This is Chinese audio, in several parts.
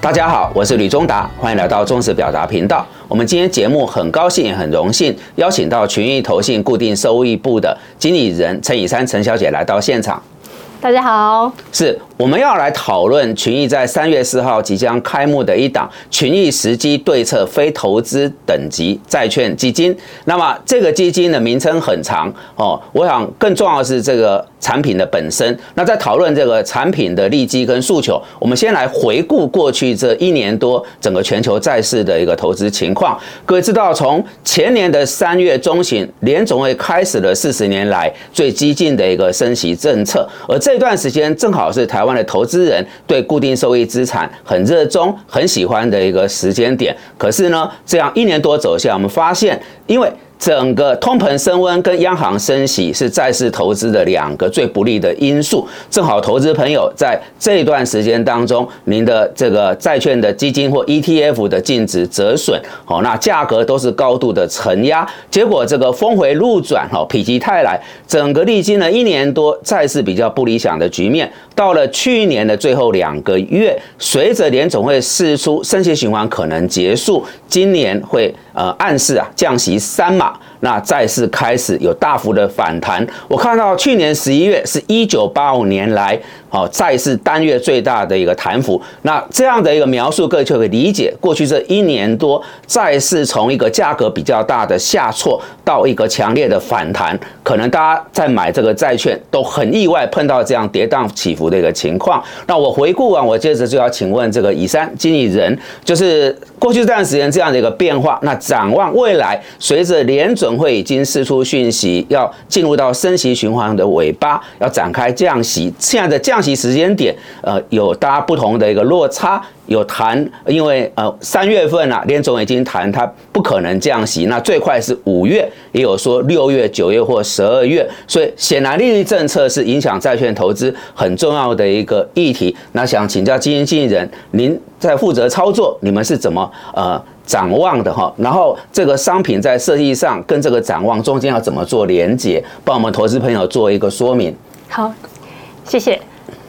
大家好，我是吕忠达，欢迎来到中实表达频道。我们今天节目很高兴也很荣幸邀请到群益投信固定收益部的经理人陈以山陈小姐来到现场。大家好，是我们要来讨论群益在三月四号即将开幕的一档群益时机对策非投资等级债券基金。那么这个基金的名称很长哦，我想更重要的是这个产品的本身。那在讨论这个产品的利基跟诉求，我们先来回顾过去这一年多整个全球债市的一个投资情况。各位知道，从前年的三月中旬，联总会开始了四十年来最激进的一个升息政策，而这段时间正好是台湾湾的投资人对固定收益资产很热衷、很喜欢的一个时间点。可是呢，这样一年多走下，我们发现，因为整个通膨升温跟央行升息是债市投资的两个最不利的因素。正好投资朋友在这段时间当中，您的这个债券的基金或 ETF 的净值折损，哦，那价格都是高度的承压，结果这个峰回路转，哈，否极泰来，整个历经了一年多债市比较不理想的局面，到了去年的最后两个月，随着联总会释出升息循环可能结束，今年会呃暗示啊降息三码。那债市开始有大幅的反弹，我看到去年十一月是一九八五年来，哦债市单月最大的一个弹幅。那这样的一个描述，各位就可以理解，过去这一年多债市从一个价格比较大的下挫到一个强烈的反弹，可能大家在买这个债券都很意外碰到这样跌宕起伏的一个情况。那我回顾完，我接着就要请问这个以山经理人，就是过去这段时间这样的一个变化，那展望未来，随着联准会已经释出讯息，要进入到升息循环的尾巴，要展开降息。现在的降息时间点，呃，有大家不同的一个落差。有谈，因为呃三月份啊，联总已经谈它不可能降息，那最快是五月，也有说六月、九月或十二月。所以显然利率政策是影响债券投资很重要的一个议题。那想请教基金经理人，您在负责操作，你们是怎么呃展望的哈？然后这个商品在设计上跟这个展望中间要怎么做连接？帮我们投资朋友做一个说明。好，谢谢。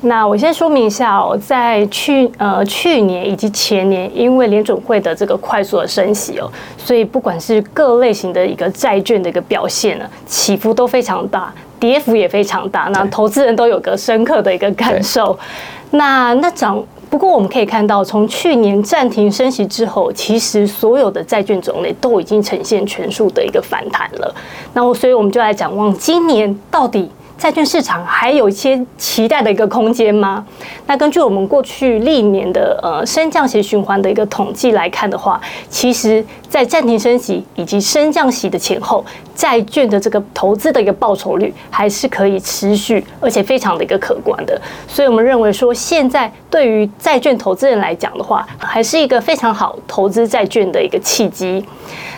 那我先说明一下哦，在去呃去年以及前年，因为联准会的这个快速的升息哦，所以不管是各类型的一个债券的一个表现呢，起伏都非常大，跌幅也非常大，那投资人都有个深刻的一个感受。那那涨，不过我们可以看到，从去年暂停升息之后，其实所有的债券种类都已经呈现全数的一个反弹了。那我所以我们就来展望今年到底。债券市场还有一些期待的一个空间吗？那根据我们过去历年的呃升降息循环的一个统计来看的话，其实，在暂停升息以及升降息的前后，债券的这个投资的一个报酬率还是可以持续，而且非常的一个可观的。所以我们认为说，现在对于债券投资人来讲的话，还是一个非常好投资债券的一个契机。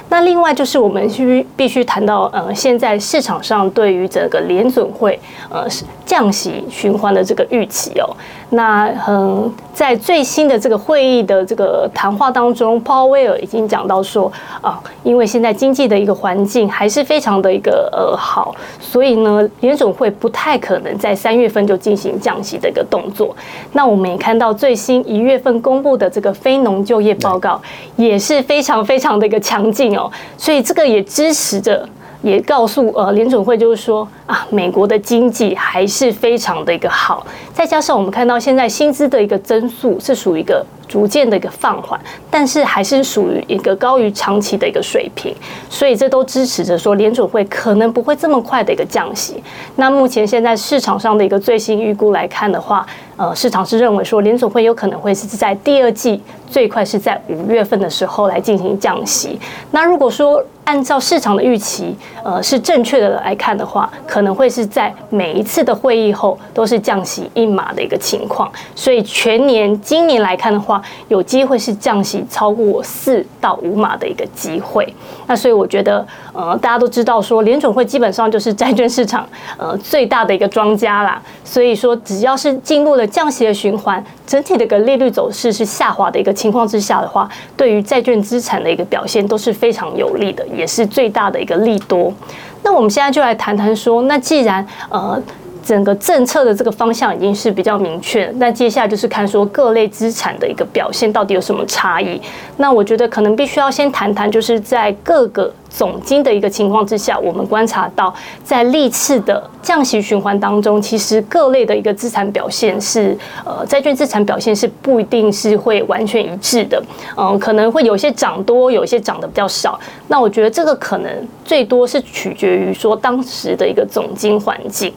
那另外就是我们需必须谈到，呃，现在市场上对于整个联准会，呃，降息循环的这个预期哦。那嗯，在最新的这个会议的这个谈话当中，Paul 威尔已经讲到说，啊，因为现在经济的一个环境还是非常的一个呃好，所以呢，联总会不太可能在三月份就进行降息的一个动作。那我们也看到最新一月份公布的这个非农就业报告也是非常非常的一个强劲哦，所以这个也支持着。也告诉呃联准会，就是说啊，美国的经济还是非常的一个好，再加上我们看到现在薪资的一个增速是属于一个逐渐的一个放缓，但是还是属于一个高于长期的一个水平，所以这都支持着说联准会可能不会这么快的一个降息。那目前现在市场上的一个最新预估来看的话，呃，市场是认为说联准会有可能会是在第二季最快是在五月份的时候来进行降息。那如果说按照市场的预期，呃，是正确的来看的话，可能会是在每一次的会议后都是降息一码的一个情况。所以全年今年来看的话，有机会是降息超过四到五码的一个机会。那所以我觉得，呃，大家都知道说联准会基本上就是债券市场呃最大的一个庄家啦。所以说，只要是进入了降息的循环，整体的一个利率走势是下滑的一个情况之下的话，对于债券资产的一个表现都是非常有利的。也是最大的一个利多。那我们现在就来谈谈说，那既然呃整个政策的这个方向已经是比较明确，那接下来就是看说各类资产的一个表现到底有什么差异。那我觉得可能必须要先谈谈，就是在各个总金的一个情况之下，我们观察到在历次的降息循环当中，其实各类的一个资产表现是呃债券资产表现是不一定是会完全一致的，嗯，可能会有些涨多，有些涨得比较少。那我觉得这个可能最多是取决于说当时的一个总金环境。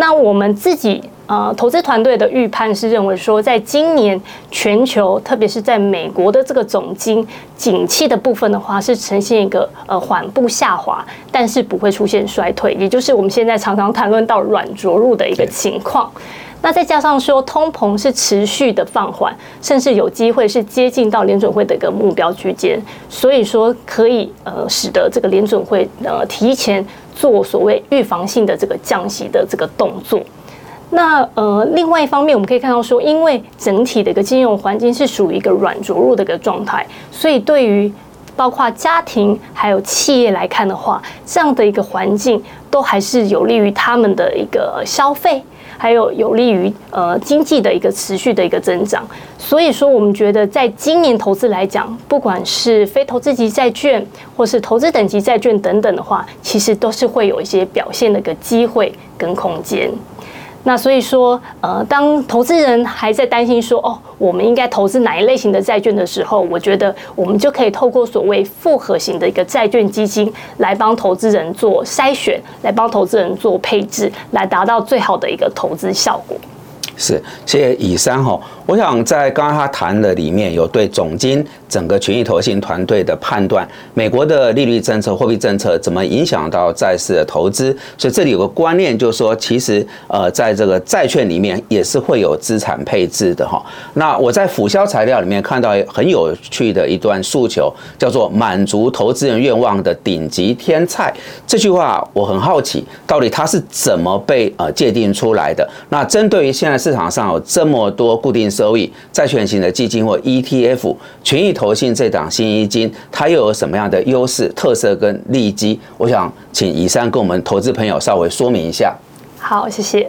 那我们自己呃投资团队的预判是认为说，在今年全球，特别是在美国的这个总经景气的部分的话，是呈现一个呃缓步下滑，但是不会出现衰退，也就是我们现在常常谈论到软着陆的一个情况。那再加上说，通膨是持续的放缓，甚至有机会是接近到联准会的一个目标区间，所以说可以呃使得这个联准会呃提前做所谓预防性的这个降息的这个动作。那呃另外一方面，我们可以看到说，因为整体的一个金融环境是属于一个软着陆的一个状态，所以对于包括家庭还有企业来看的话，这样的一个环境都还是有利于他们的一个消费。还有有利于呃经济的一个持续的一个增长，所以说我们觉得在今年投资来讲，不管是非投资级债券或是投资等级债券等等的话，其实都是会有一些表现的一个机会跟空间。那所以说，呃，当投资人还在担心说，哦，我们应该投资哪一类型的债券的时候，我觉得我们就可以透过所谓复合型的一个债券基金来帮投资人做筛选，来帮投资人做配置，来达到最好的一个投资效果。是，谢谢以山哈。我想在刚刚他谈的里面有对总金整个权益投信团队的判断，美国的利率政策、货币政策怎么影响到债市的投资？所以这里有个观念，就是说，其实呃，在这个债券里面也是会有资产配置的哈。那我在辅销材料里面看到很有趣的一段诉求，叫做“满足投资人愿望的顶级天菜”。这句话我很好奇，到底它是怎么被呃界定出来的？那针对于现在。市场上有这么多固定收益、债券型的基金或 ETF，权益投信这档新基金，它又有什么样的优势、特色跟利基？我想请以上跟我们投资朋友稍微说明一下。好，谢谢。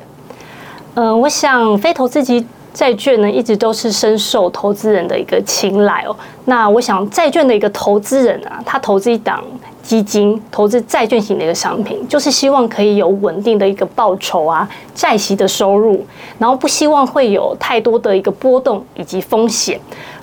嗯，我想非投资级债券呢，一直都是深受投资人的一个青睐哦。那我想债券的一个投资人啊，他投资一档。基金投资债券型的一个商品，就是希望可以有稳定的一个报酬啊，债息的收入，然后不希望会有太多的一个波动以及风险。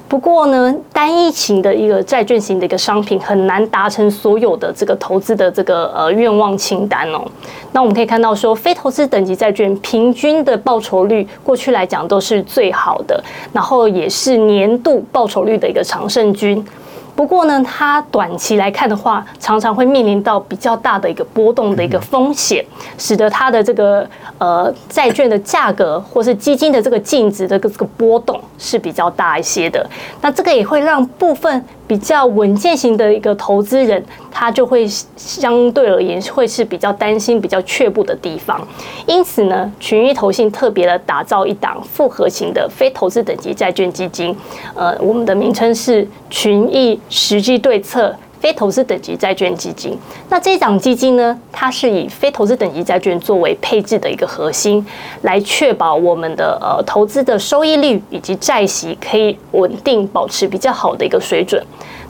不过呢，单一型的一个债券型的一个商品很难达成所有的这个投资的这个呃愿望清单哦。那我们可以看到说，非投资等级债券平均的报酬率过去来讲都是最好的，然后也是年度报酬率的一个常胜军。不过呢，它短期来看的话，常常会面临到比较大的一个波动的一个风险，使得它的这个呃债券的价格或是基金的这个净值的这个波动是比较大一些的。那这个也会让部分。比较稳健型的一个投资人，他就会相对而言会是比较担心、比较却步的地方。因此呢，群益投信特别的打造一档复合型的非投资等级债券基金，呃，我们的名称是群益实际对策。非投资等级债券基金，那这一档基金呢？它是以非投资等级债券作为配置的一个核心，来确保我们的呃投资的收益率以及债息可以稳定保持比较好的一个水准。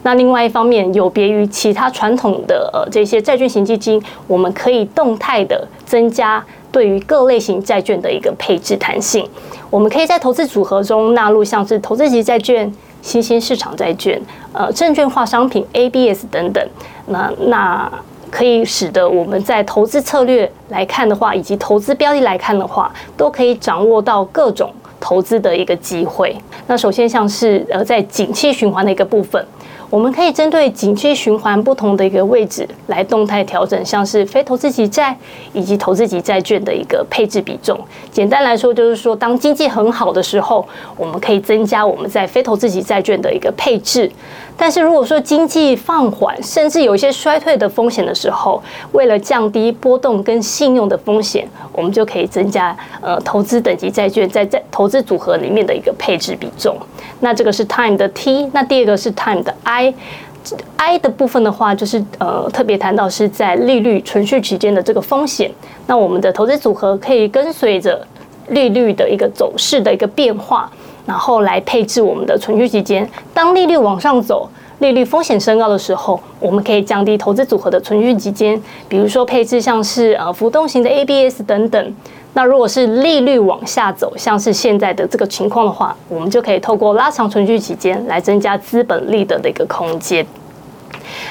那另外一方面，有别于其他传统的呃这些债券型基金，我们可以动态的增加对于各类型债券的一个配置弹性。我们可以在投资组合中纳入像是投资级债券。新兴市场债券、呃证券化商品、ABS 等等，那那可以使得我们在投资策略来看的话，以及投资标的来看的话，都可以掌握到各种投资的一个机会。那首先像是呃在景气循环的一个部分。我们可以针对景气循环不同的一个位置来动态调整，像是非投资级债以及投资级债券的一个配置比重。简单来说，就是说当经济很好的时候，我们可以增加我们在非投资级债券的一个配置。但是如果说经济放缓，甚至有一些衰退的风险的时候，为了降低波动跟信用的风险，我们就可以增加呃投资等级债券在在投资组合里面的一个配置比重。那这个是 time 的 T，那第二个是 time 的 I。I I 的部分的话，就是呃特别谈到是在利率存续期间的这个风险。那我们的投资组合可以跟随着利率的一个走势的一个变化，然后来配置我们的存续期间。当利率往上走，利率风险升高的时候，我们可以降低投资组合的存续期间，比如说配置像是呃浮动型的 ABS 等等。那如果是利率往下走，像是现在的这个情况的话，我们就可以透过拉长存续期间来增加资本利得的一个空间。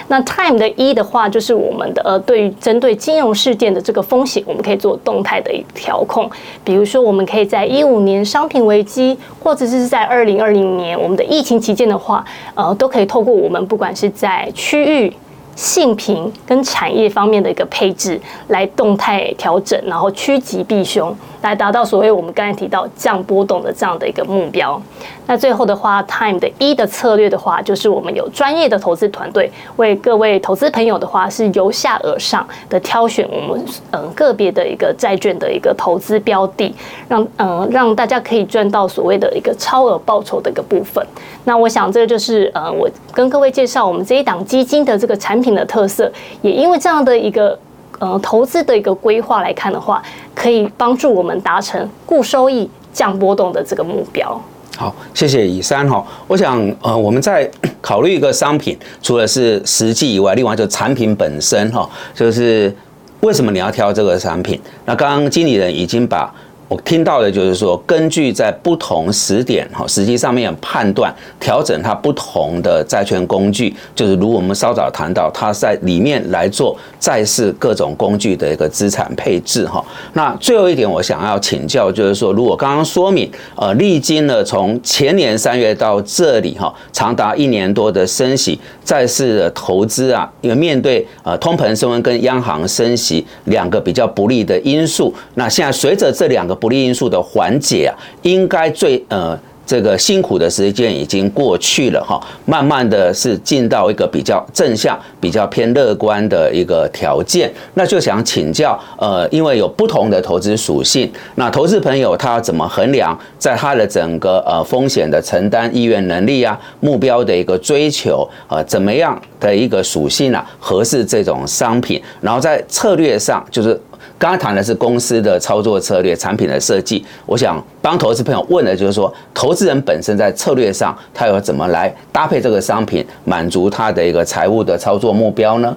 那 time 的一的话，就是我们的呃，对于针对金融事件的这个风险，我们可以做动态的一调控。比如说，我们可以在一五年商品危机，或者是在二零二零年我们的疫情期间的话，呃，都可以透过我们不管是在区域。性平跟产业方面的一个配置来动态调整，然后趋吉避凶，来达到所谓我们刚才提到降波动的这样的一个目标。那最后的话，Time 的一的策略的话，就是我们有专业的投资团队为各位投资朋友的话，是由下而上的挑选我们嗯个别的一个债券的一个投资标的，让嗯让大家可以赚到所谓的一个超额报酬的一个部分。那我想这就是呃我跟各位介绍我们这一档基金的这个产品。品的特色，也因为这样的一个呃投资的一个规划来看的话，可以帮助我们达成固收益、降波动的这个目标。好，谢谢以山哈。我想呃我们在考虑一个商品，除了是实际以外，另外就产品本身哈，就是为什么你要挑这个商品？那刚刚经理人已经把。我听到的就是说，根据在不同时点哈，实际上面判断调整它不同的债券工具，就是如我们稍早谈到，它在里面来做债市各种工具的一个资产配置哈。那最后一点，我想要请教就是说，如果刚刚说明，呃，历经了从前年三月到这里哈，长达一年多的升息，债市的投资啊，因为面对呃通膨升温跟央行升息两个比较不利的因素，那现在随着这两个不利因素的缓解啊，应该最呃这个辛苦的时间已经过去了哈，慢慢的是进到一个比较正向、比较偏乐观的一个条件。那就想请教呃，因为有不同的投资属性，那投资朋友他怎么衡量在他的整个呃风险的承担意愿能力啊、目标的一个追求呃怎么样的一个属性啊，合适这种商品，然后在策略上就是。刚刚谈的是公司的操作策略、产品的设计。我想帮投资朋友问的就是说，投资人本身在策略上，他要怎么来搭配这个商品，满足他的一个财务的操作目标呢？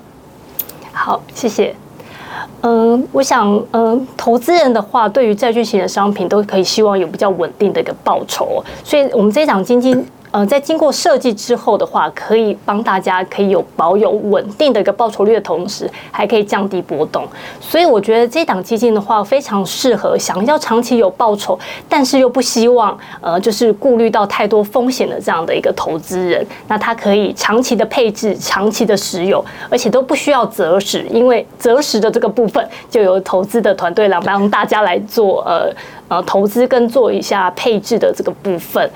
好，谢谢。嗯，我想，嗯，投资人的话，对于债券型的商品，都可以希望有比较稳定的一个报酬。所以，我们这场基金。呃，在经过设计之后的话，可以帮大家可以有保有稳定的一个报酬率的同时，还可以降低波动。所以我觉得这档基金的话，非常适合想要长期有报酬，但是又不希望呃，就是顾虑到太多风险的这样的一个投资人。那它可以长期的配置，长期的持有，而且都不需要择时，因为择时的这个部分就由投资的团队来帮大家来做呃呃投资跟做一下配置的这个部分。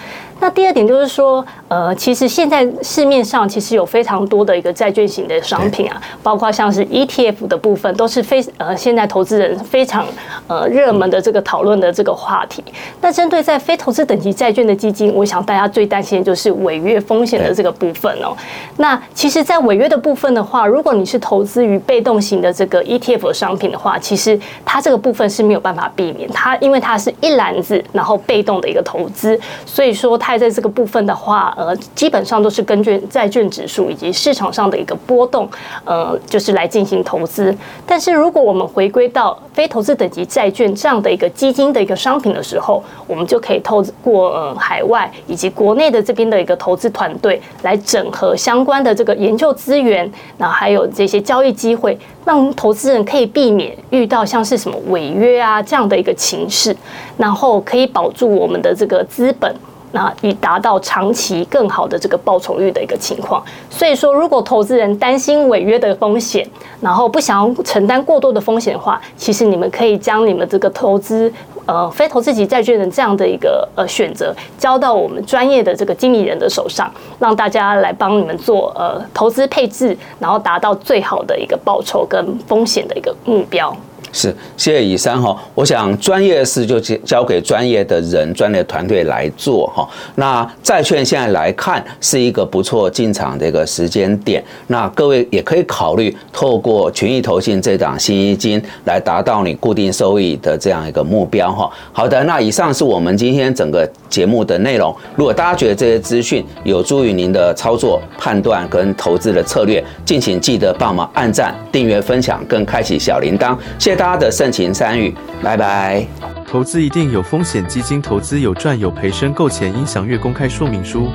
那第二点就是说，呃，其实现在市面上其实有非常多的一个债券型的商品啊，包括像是 ETF 的部分，都是非呃现在投资人非常呃热门的这个讨论的这个话题。那针对在非投资等级债券的基金，我想大家最担心的就是违约风险的这个部分哦。那其实，在违约的部分的话，如果你是投资于被动型的这个 ETF 商品的话，其实它这个部分是没有办法避免，它因为它是一篮子，然后被动的一个投资，所以说它。在这个部分的话，呃，基本上都是根据债券指数以及市场上的一个波动，呃，就是来进行投资。但是如果我们回归到非投资等级债券这样的一个基金的一个商品的时候，我们就可以透过呃海外以及国内的这边的一个投资团队来整合相关的这个研究资源，然后还有这些交易机会，让投资人可以避免遇到像是什么违约啊这样的一个情势，然后可以保住我们的这个资本。那以达到长期更好的这个报酬率的一个情况，所以说，如果投资人担心违约的风险，然后不想要承担过多的风险的话，其实你们可以将你们这个投资呃非投资级债券的这样的一个呃选择交到我们专业的这个经理人的手上，让大家来帮你们做呃投资配置，然后达到最好的一个报酬跟风险的一个目标。是，谢谢以山哈。我想专业的事就交交给专业的人、专业团队来做哈。那债券现在来看是一个不错进场的一个时间点，那各位也可以考虑透过群益投信这档新基金来达到你固定收益的这样一个目标哈。好的，那以上是我们今天整个节目的内容。如果大家觉得这些资讯有助于您的操作判断跟投资的策略，敬请记得帮忙按赞、订阅、分享跟开启小铃铛。谢谢大家的盛情参与，拜拜。投资一定有风险，基金投资有赚有赔，申购前应详阅公开说明书。